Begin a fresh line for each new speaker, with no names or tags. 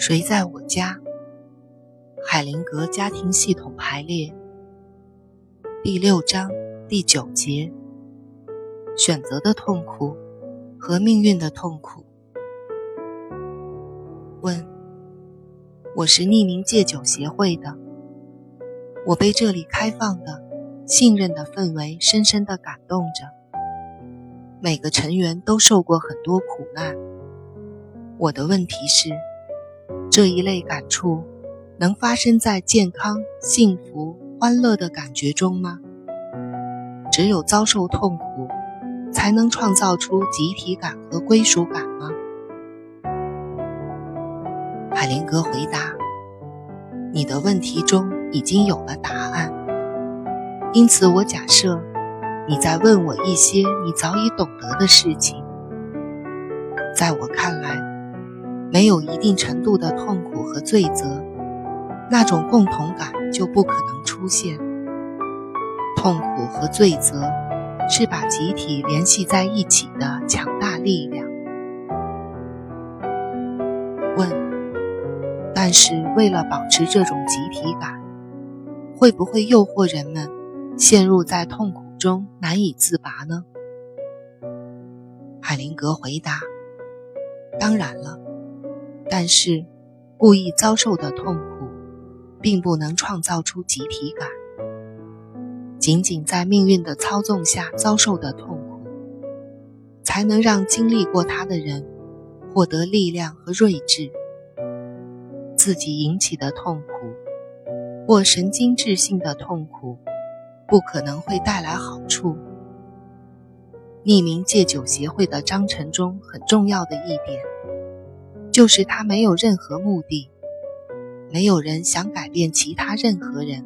谁在我家？海灵格家庭系统排列第六章第九节：选择的痛苦和命运的痛苦。问：我是匿名戒酒协会的，我被这里开放的、信任的氛围深深的感动着。每个成员都受过很多苦难。我的问题是。这一类感触能发生在健康、幸福、欢乐的感觉中吗？只有遭受痛苦，才能创造出集体感和归属感吗？海灵格回答：“你的问题中已经有了答案，因此我假设你在问我一些你早已懂得的事情。在我看来。”没有一定程度的痛苦和罪责，那种共同感就不可能出现。痛苦和罪责是把集体联系在一起的强大力量。问：但是为了保持这种集体感，会不会诱惑人们陷入在痛苦中难以自拔呢？海灵格回答：当然了。但是，故意遭受的痛苦，并不能创造出集体感。仅仅在命运的操纵下遭受的痛苦，才能让经历过它的人获得力量和睿智。自己引起的痛苦，或神经质性的痛苦，不可能会带来好处。匿名戒酒协会的章程中很重要的一点。就是他没有任何目的，没有人想改变其他任何人。